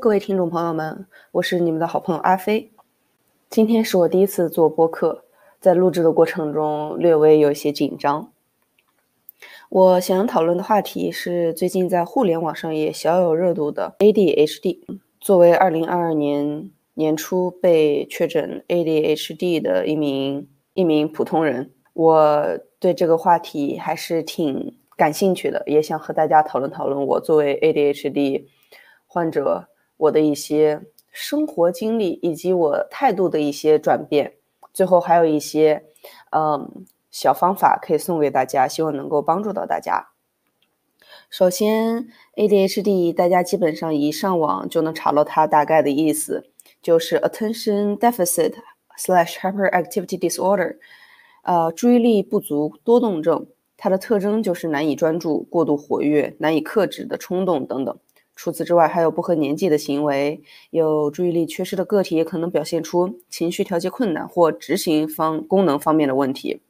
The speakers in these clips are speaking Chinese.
各位听众朋友们，我是你们的好朋友阿飞。今天是我第一次做播客，在录制的过程中略微有些紧张。我想讨论的话题是最近在互联网上也小有热度的 ADHD。作为2022年年初被确诊 ADHD 的一名一名普通人，我对这个话题还是挺感兴趣的，也想和大家讨论讨论我作为 ADHD 患者我的一些生活经历以及我态度的一些转变。最后还有一些嗯小方法可以送给大家，希望能够帮助到大家。首先，ADHD 大家基本上一上网就能查到它大概的意思，就是 Attention Deficit slash Hyperactivity Disorder，呃，注意力不足多动症。它的特征就是难以专注、过度活跃、难以克制的冲动等等。除此之外，还有不合年纪的行为。有注意力缺失的个体也可能表现出情绪调节困难或执行方功能方面的问题。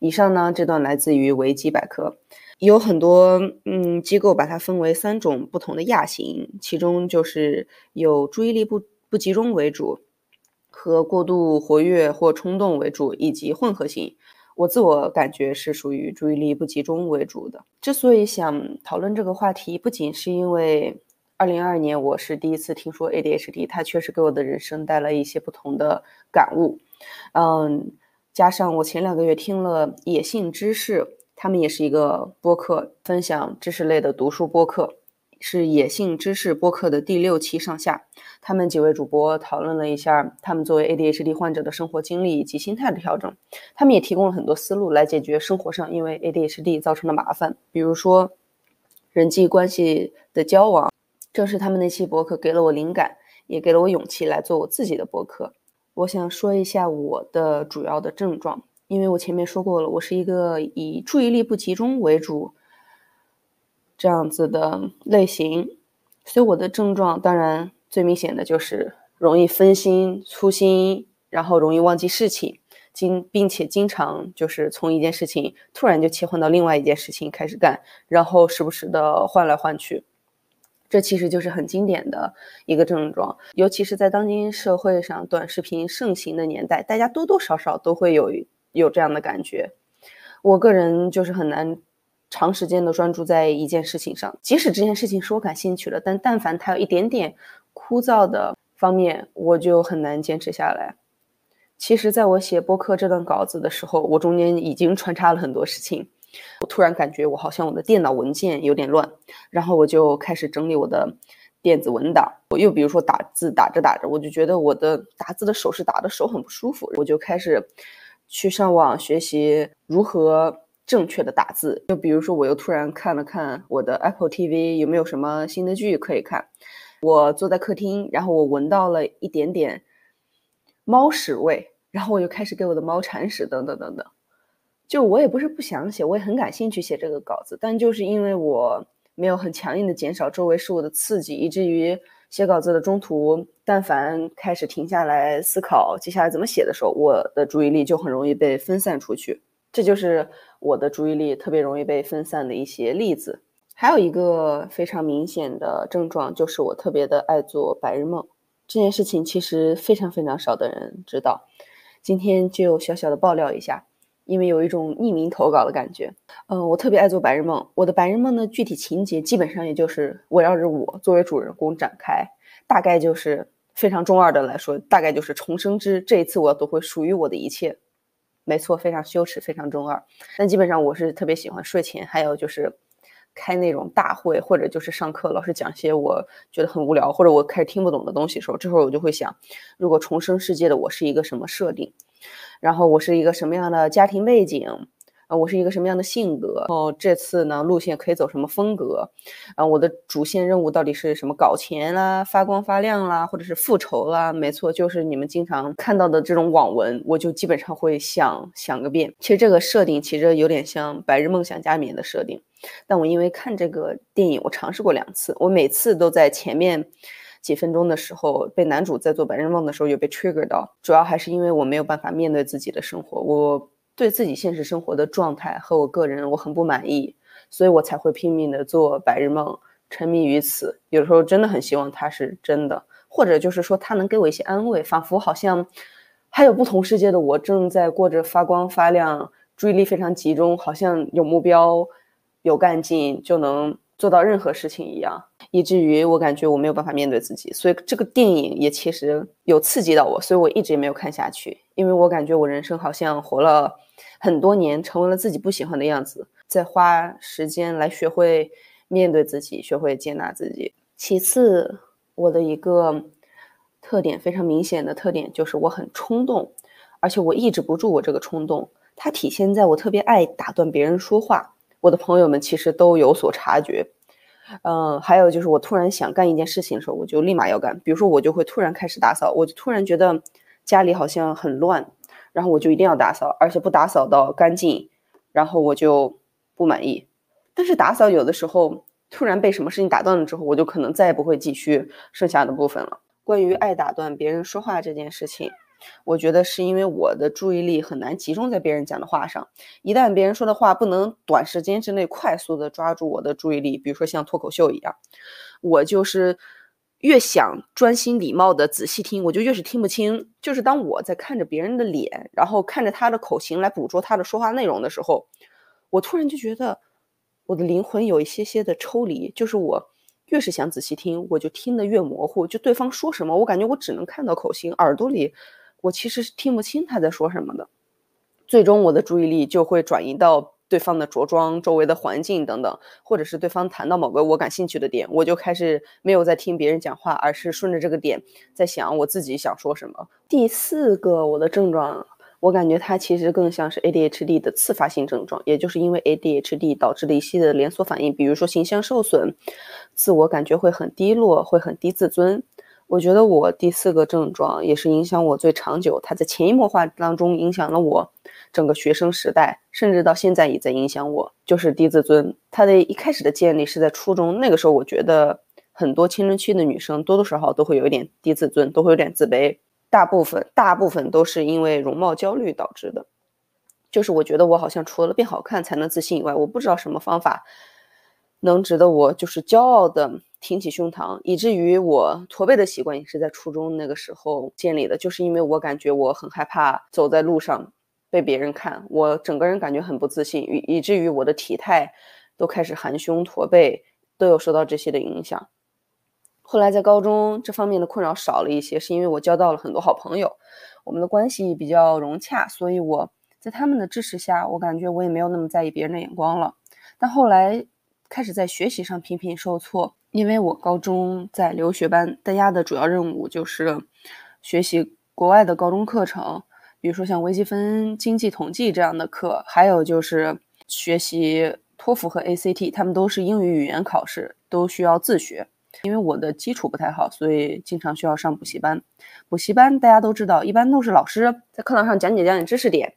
以上呢，这段来自于维基百科。有很多嗯机构把它分为三种不同的亚型，其中就是有注意力不不集中为主，和过度活跃或冲动为主，以及混合型。我自我感觉是属于注意力不集中为主的。之所以想讨论这个话题，不仅是因为二零二二年我是第一次听说 ADHD，它确实给我的人生带来一些不同的感悟。嗯，加上我前两个月听了野性知识。他们也是一个播客，分享知识类的读书播客，是野性知识播客的第六期上下。他们几位主播讨论了一下他们作为 ADHD 患者的生活经历以及心态的调整。他们也提供了很多思路来解决生活上因为 ADHD 造成的麻烦，比如说人际关系的交往。正是他们那期博客给了我灵感，也给了我勇气来做我自己的博客。我想说一下我的主要的症状。因为我前面说过了，我是一个以注意力不集中为主这样子的类型，所以我的症状当然最明显的就是容易分心、粗心，然后容易忘记事情，经并且经常就是从一件事情突然就切换到另外一件事情开始干，然后时不时的换来换去，这其实就是很经典的一个症状，尤其是在当今社会上短视频盛行的年代，大家多多少少都会有。有这样的感觉，我个人就是很难长时间的专注在一件事情上，即使这件事情是我感兴趣的，但但凡它有一点点枯燥的方面，我就很难坚持下来。其实，在我写播客这段稿子的时候，我中间已经穿插了很多事情，我突然感觉我好像我的电脑文件有点乱，然后我就开始整理我的电子文档。我又比如说打字打着打着，我就觉得我的打字的手势打的手很不舒服，我就开始。去上网学习如何正确的打字，就比如说，我又突然看了看我的 Apple TV 有没有什么新的剧可以看。我坐在客厅，然后我闻到了一点点猫屎味，然后我就开始给我的猫铲屎，等等等等。就我也不是不想写，我也很感兴趣写这个稿子，但就是因为我没有很强硬的减少周围事物的刺激，以至于。写稿子的中途，但凡开始停下来思考接下来怎么写的时候，我的注意力就很容易被分散出去。这就是我的注意力特别容易被分散的一些例子。还有一个非常明显的症状，就是我特别的爱做白日梦。这件事情其实非常非常少的人知道。今天就小小的爆料一下。因为有一种匿名投稿的感觉，嗯，我特别爱做白日梦。我的白日梦的具体情节基本上也就是围绕着我作为主人公展开，大概就是非常中二的来说，大概就是重生之这一次我要夺回属于我的一切。没错，非常羞耻，非常中二。但基本上我是特别喜欢睡前，还有就是开那种大会，或者就是上课老师讲些我觉得很无聊或者我开始听不懂的东西的时候，这会儿我就会想，如果重生世界的我是一个什么设定？然后我是一个什么样的家庭背景啊？我是一个什么样的性格？哦，这次呢路线可以走什么风格？啊，我的主线任务到底是什么？搞钱啦，发光发亮啦，或者是复仇啦？没错，就是你们经常看到的这种网文，我就基本上会想想个遍。其实这个设定其实有点像《白日梦想家》里面的设定，但我因为看这个电影，我尝试过两次，我每次都在前面。几分钟的时候，被男主在做白日梦的时候有被 trigger 到，主要还是因为我没有办法面对自己的生活，我对自己现实生活的状态和我个人我很不满意，所以我才会拼命的做白日梦，沉迷于此。有时候真的很希望它是真的，或者就是说它能给我一些安慰，仿佛好像还有不同世界的我正在过着发光发亮、注意力非常集中，好像有目标、有干劲就能。做到任何事情一样，以至于我感觉我没有办法面对自己，所以这个电影也其实有刺激到我，所以我一直也没有看下去，因为我感觉我人生好像活了很多年，成为了自己不喜欢的样子，在花时间来学会面对自己，学会接纳自己。其次，我的一个特点非常明显的特点就是我很冲动，而且我抑制不住我这个冲动，它体现在我特别爱打断别人说话。我的朋友们其实都有所察觉，嗯，还有就是我突然想干一件事情的时候，我就立马要干。比如说，我就会突然开始打扫，我就突然觉得家里好像很乱，然后我就一定要打扫，而且不打扫到干净，然后我就不满意。但是打扫有的时候突然被什么事情打断了之后，我就可能再也不会继续剩下的部分了。关于爱打断别人说话这件事情。我觉得是因为我的注意力很难集中在别人讲的话上，一旦别人说的话不能短时间之内快速的抓住我的注意力，比如说像脱口秀一样，我就是越想专心礼貌的仔细听，我就越是听不清。就是当我在看着别人的脸，然后看着他的口型来捕捉他的说话内容的时候，我突然就觉得我的灵魂有一些些的抽离，就是我越是想仔细听，我就听得越模糊，就对方说什么，我感觉我只能看到口型，耳朵里。我其实是听不清他在说什么的，最终我的注意力就会转移到对方的着装、周围的环境等等，或者是对方谈到某个我感兴趣的点，我就开始没有在听别人讲话，而是顺着这个点在想我自己想说什么。第四个我的症状，我感觉它其实更像是 ADHD 的次发性症状，也就是因为 ADHD 导致的一系列连锁反应，比如说形象受损，自我感觉会很低落，会很低自尊。我觉得我第四个症状也是影响我最长久，它在潜移默化当中影响了我整个学生时代，甚至到现在也在影响我，就是低自尊。它的一开始的建立是在初中，那个时候我觉得很多青春期的女生多多少少都会有一点低自尊，都会有点自卑，大部分大部分都是因为容貌焦虑导致的。就是我觉得我好像除了变好看才能自信以外，我不知道什么方法能值得我就是骄傲的。挺起胸膛，以至于我驼背的习惯也是在初中那个时候建立的，就是因为我感觉我很害怕走在路上被别人看，我整个人感觉很不自信，以以至于我的体态都开始含胸驼背，都有受到这些的影响。后来在高中这方面的困扰少了一些，是因为我交到了很多好朋友，我们的关系比较融洽，所以我在他们的支持下，我感觉我也没有那么在意别人的眼光了。但后来开始在学习上频频受挫。因为我高中在留学班，大家的主要任务就是学习国外的高中课程，比如说像微积分、经济统计这样的课，还有就是学习托福和 ACT，他们都是英语语言考试，都需要自学。因为我的基础不太好，所以经常需要上补习班。补习班大家都知道，一般都是老师在课堂上讲解讲解知识点。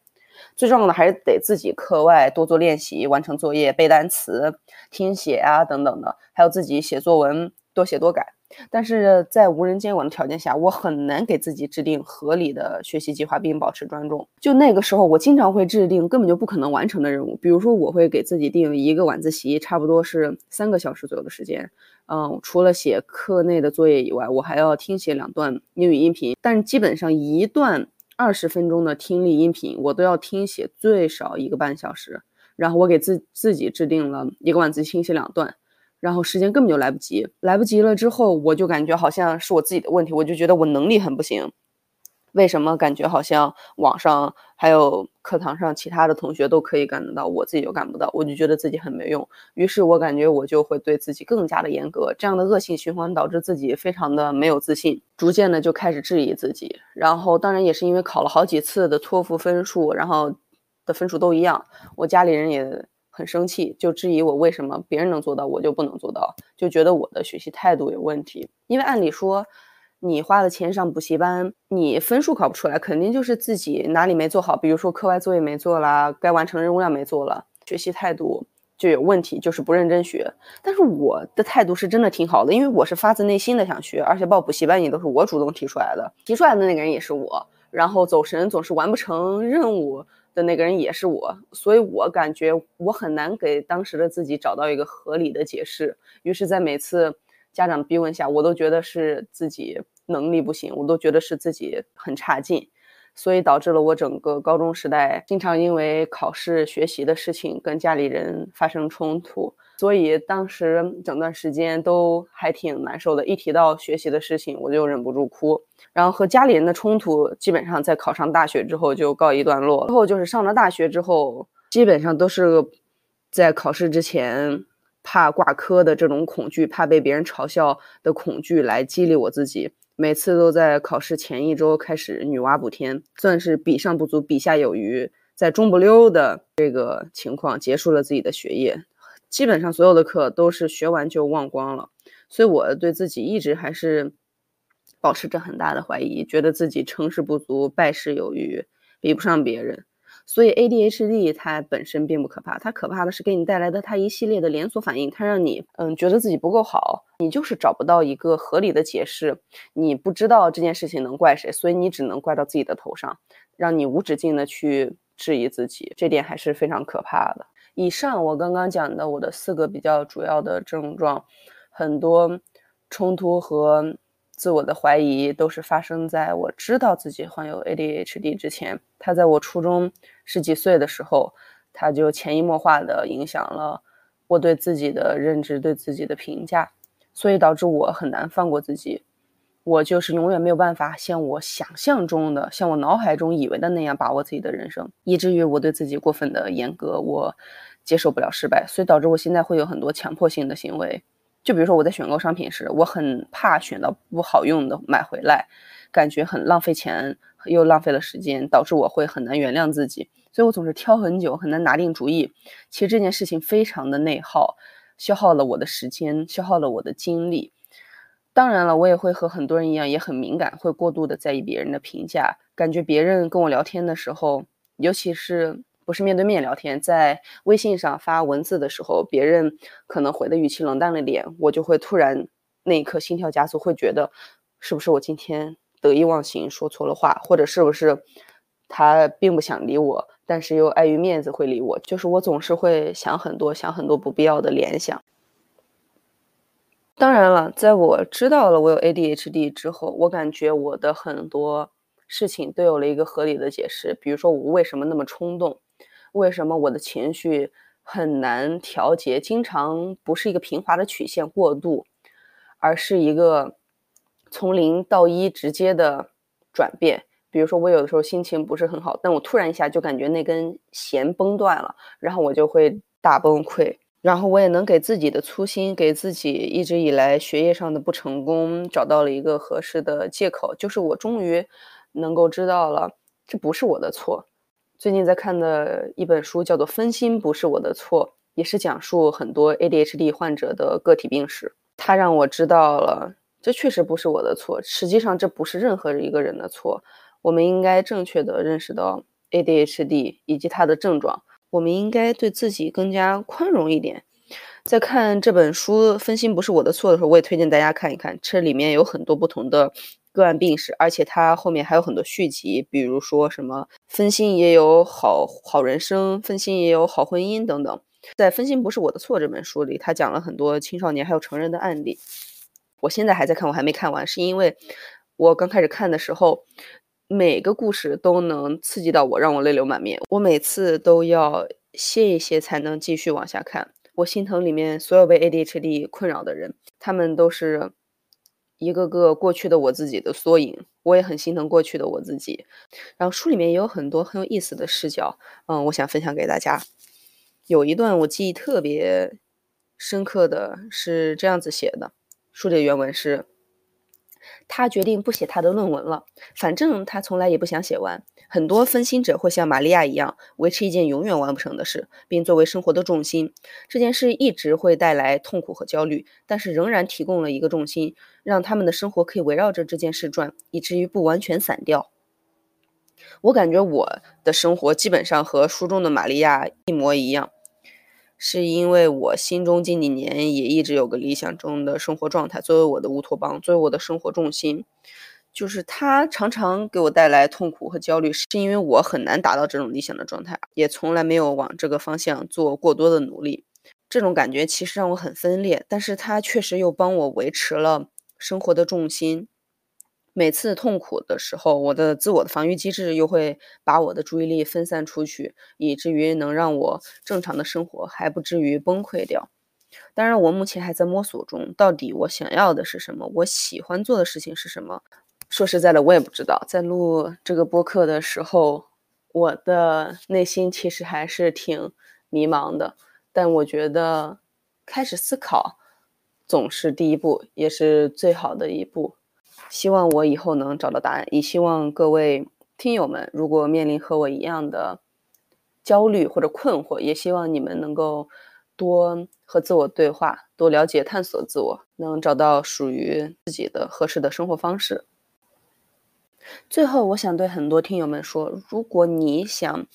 最重要的还是得自己课外多做练习，完成作业、背单词、听写啊等等的，还有自己写作文，多写多改。但是在无人监管的条件下，我很难给自己制定合理的学习计划并保持专注。就那个时候，我经常会制定根本就不可能完成的任务，比如说我会给自己定一个晚自习，差不多是三个小时左右的时间。嗯，除了写课内的作业以外，我还要听写两段英语音频，但基本上一段。二十分钟的听力音频，我都要听写最少一个半小时。然后我给自自己制定了一个晚自习听写两段，然后时间根本就来不及，来不及了之后，我就感觉好像是我自己的问题，我就觉得我能力很不行。为什么感觉好像网上还有课堂上其他的同学都可以干得到，我自己就干不到？我就觉得自己很没用。于是我感觉我就会对自己更加的严格，这样的恶性循环导致自己非常的没有自信，逐渐的就开始质疑自己。然后当然也是因为考了好几次的托福分数，然后的分数都一样，我家里人也很生气，就质疑我为什么别人能做到我就不能做到，就觉得我的学习态度有问题。因为按理说。你花了钱上补习班，你分数考不出来，肯定就是自己哪里没做好，比如说课外作业没做啦，该完成任务量没做了，学习态度就有问题，就是不认真学。但是我的态度是真的挺好的，因为我是发自内心的想学，而且报补习班也都是我主动提出来的，提出来的那个人也是我。然后走神总是完不成任务，的那个人也是我，所以我感觉我很难给当时的自己找到一个合理的解释。于是，在每次家长逼问下，我都觉得是自己能力不行，我都觉得是自己很差劲，所以导致了我整个高中时代经常因为考试、学习的事情跟家里人发生冲突。所以当时整段时间都还挺难受的，一提到学习的事情，我就忍不住哭。然后和家里人的冲突，基本上在考上大学之后就告一段落。之后就是上了大学之后，基本上都是在考试之前怕挂科的这种恐惧，怕被别人嘲笑的恐惧来激励我自己。每次都在考试前一周开始女娲补天，算是比上不足，比下有余，在中不溜的这个情况结束了自己的学业。基本上所有的课都是学完就忘光了，所以我对自己一直还是保持着很大的怀疑，觉得自己成事不足败事有余，比不上别人。所以 ADHD 它本身并不可怕，它可怕的是给你带来的它一系列的连锁反应，它让你嗯觉得自己不够好，你就是找不到一个合理的解释，你不知道这件事情能怪谁，所以你只能怪到自己的头上，让你无止境的去质疑自己，这点还是非常可怕的。以上我刚刚讲的我的四个比较主要的症状，很多冲突和自我的怀疑都是发生在我知道自己患有 ADHD 之前。它在我初中十几岁的时候，它就潜移默化的影响了我对自己的认知、对自己的评价，所以导致我很难放过自己。我就是永远没有办法像我想象中的、像我脑海中以为的那样把握自己的人生，以至于我对自己过分的严格，我接受不了失败，所以导致我现在会有很多强迫性的行为。就比如说我在选购商品时，我很怕选到不好用的买回来，感觉很浪费钱又浪费了时间，导致我会很难原谅自己，所以我总是挑很久，很难拿定主意。其实这件事情非常的内耗，消耗了我的时间，消耗了我的精力。当然了，我也会和很多人一样，也很敏感，会过度的在意别人的评价。感觉别人跟我聊天的时候，尤其是不是面对面聊天，在微信上发文字的时候，别人可能回的语气冷淡了点，我就会突然那一刻心跳加速，会觉得是不是我今天得意忘形说错了话，或者是不是他并不想理我，但是又碍于面子会理我。就是我总是会想很多，想很多不必要的联想。当然了，在我知道了我有 ADHD 之后，我感觉我的很多事情都有了一个合理的解释。比如说，我为什么那么冲动？为什么我的情绪很难调节？经常不是一个平滑的曲线过渡，而是一个从零到一直接的转变。比如说，我有的时候心情不是很好，但我突然一下就感觉那根弦崩断了，然后我就会大崩溃。然后我也能给自己的粗心，给自己一直以来学业上的不成功找到了一个合适的借口，就是我终于能够知道了这不是我的错。最近在看的一本书叫做《分心不是我的错》，也是讲述很多 ADHD 患者的个体病史。它让我知道了这确实不是我的错，实际上这不是任何一个人的错。我们应该正确的认识到 ADHD 以及它的症状。我们应该对自己更加宽容一点。在看这本书《分心不是我的错》的时候，我也推荐大家看一看。这里面有很多不同的个案病史，而且它后面还有很多续集，比如说什么分心也有好好人生，分心也有好婚姻等等。在《分心不是我的错》这本书里，他讲了很多青少年还有成人的案例。我现在还在看，我还没看完，是因为我刚开始看的时候。每个故事都能刺激到我，让我泪流满面。我每次都要歇一歇，才能继续往下看。我心疼里面所有被 ADHD 困扰的人，他们都是一个个过去的我自己的缩影。我也很心疼过去的我自己。然后书里面也有很多很有意思的视角，嗯，我想分享给大家。有一段我记忆特别深刻的是这样子写的，书里原文是。他决定不写他的论文了，反正他从来也不想写完。很多分心者会像玛利亚一样，维持一件永远完不成的事，并作为生活的重心。这件事一直会带来痛苦和焦虑，但是仍然提供了一个重心，让他们的生活可以围绕着这件事转，以至于不完全散掉。我感觉我的生活基本上和书中的玛利亚一模一样。是因为我心中近几年也一直有个理想中的生活状态，作为我的乌托邦，作为我的生活重心。就是它常常给我带来痛苦和焦虑，是因为我很难达到这种理想的状态，也从来没有往这个方向做过多的努力。这种感觉其实让我很分裂，但是它确实又帮我维持了生活的重心。每次痛苦的时候，我的自我的防御机制又会把我的注意力分散出去，以至于能让我正常的生活还不至于崩溃掉。当然，我目前还在摸索中，到底我想要的是什么，我喜欢做的事情是什么。说实在的，我也不知道。在录这个播客的时候，我的内心其实还是挺迷茫的。但我觉得，开始思考总是第一步，也是最好的一步。希望我以后能找到答案，也希望各位听友们，如果面临和我一样的焦虑或者困惑，也希望你们能够多和自我对话，多了解、探索自我，能找到属于自己的合适的生活方式。最后，我想对很多听友们说，如果你想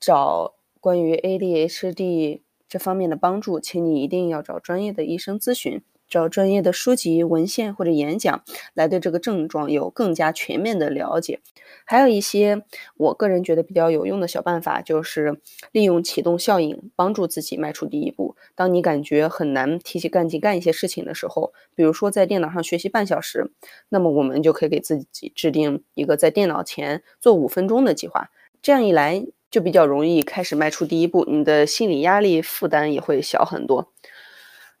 找关于 ADHD 这方面的帮助，请你一定要找专业的医生咨询。找专业的书籍、文献或者演讲，来对这个症状有更加全面的了解。还有一些我个人觉得比较有用的小办法，就是利用启动效应，帮助自己迈出第一步。当你感觉很难提起干劲干一些事情的时候，比如说在电脑上学习半小时，那么我们就可以给自己制定一个在电脑前做五分钟的计划。这样一来，就比较容易开始迈出第一步，你的心理压力负担也会小很多。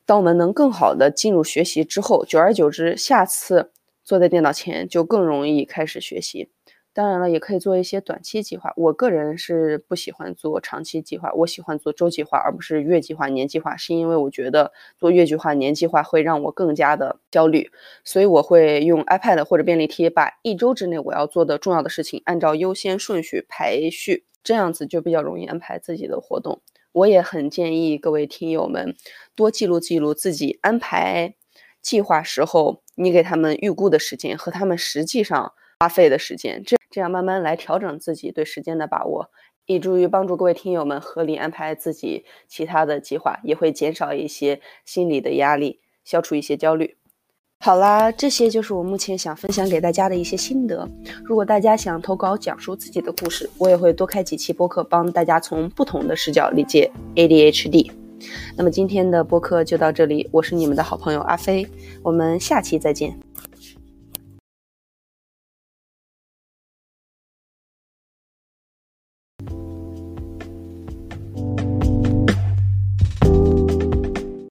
当我们能更好的进入学习之后，久而久之，下次坐在电脑前就更容易开始学习。当然了，也可以做一些短期计划。我个人是不喜欢做长期计划，我喜欢做周计划，而不是月计划、年计划，是因为我觉得做月计划、年计划会让我更加的焦虑。所以我会用 iPad 或者便利贴，把一周之内我要做的重要的事情按照优先顺序排序，这样子就比较容易安排自己的活动。我也很建议各位听友们多记录记录自己安排计划时候，你给他们预估的时间和他们实际上花费的时间，这这样慢慢来调整自己对时间的把握，以助于帮助各位听友们合理安排自己其他的计划，也会减少一些心理的压力，消除一些焦虑。好啦，这些就是我目前想分享给大家的一些心得。如果大家想投稿讲述自己的故事，我也会多开几期播客，帮大家从不同的视角理解 ADHD。那么今天的播客就到这里，我是你们的好朋友阿飞，我们下期再见。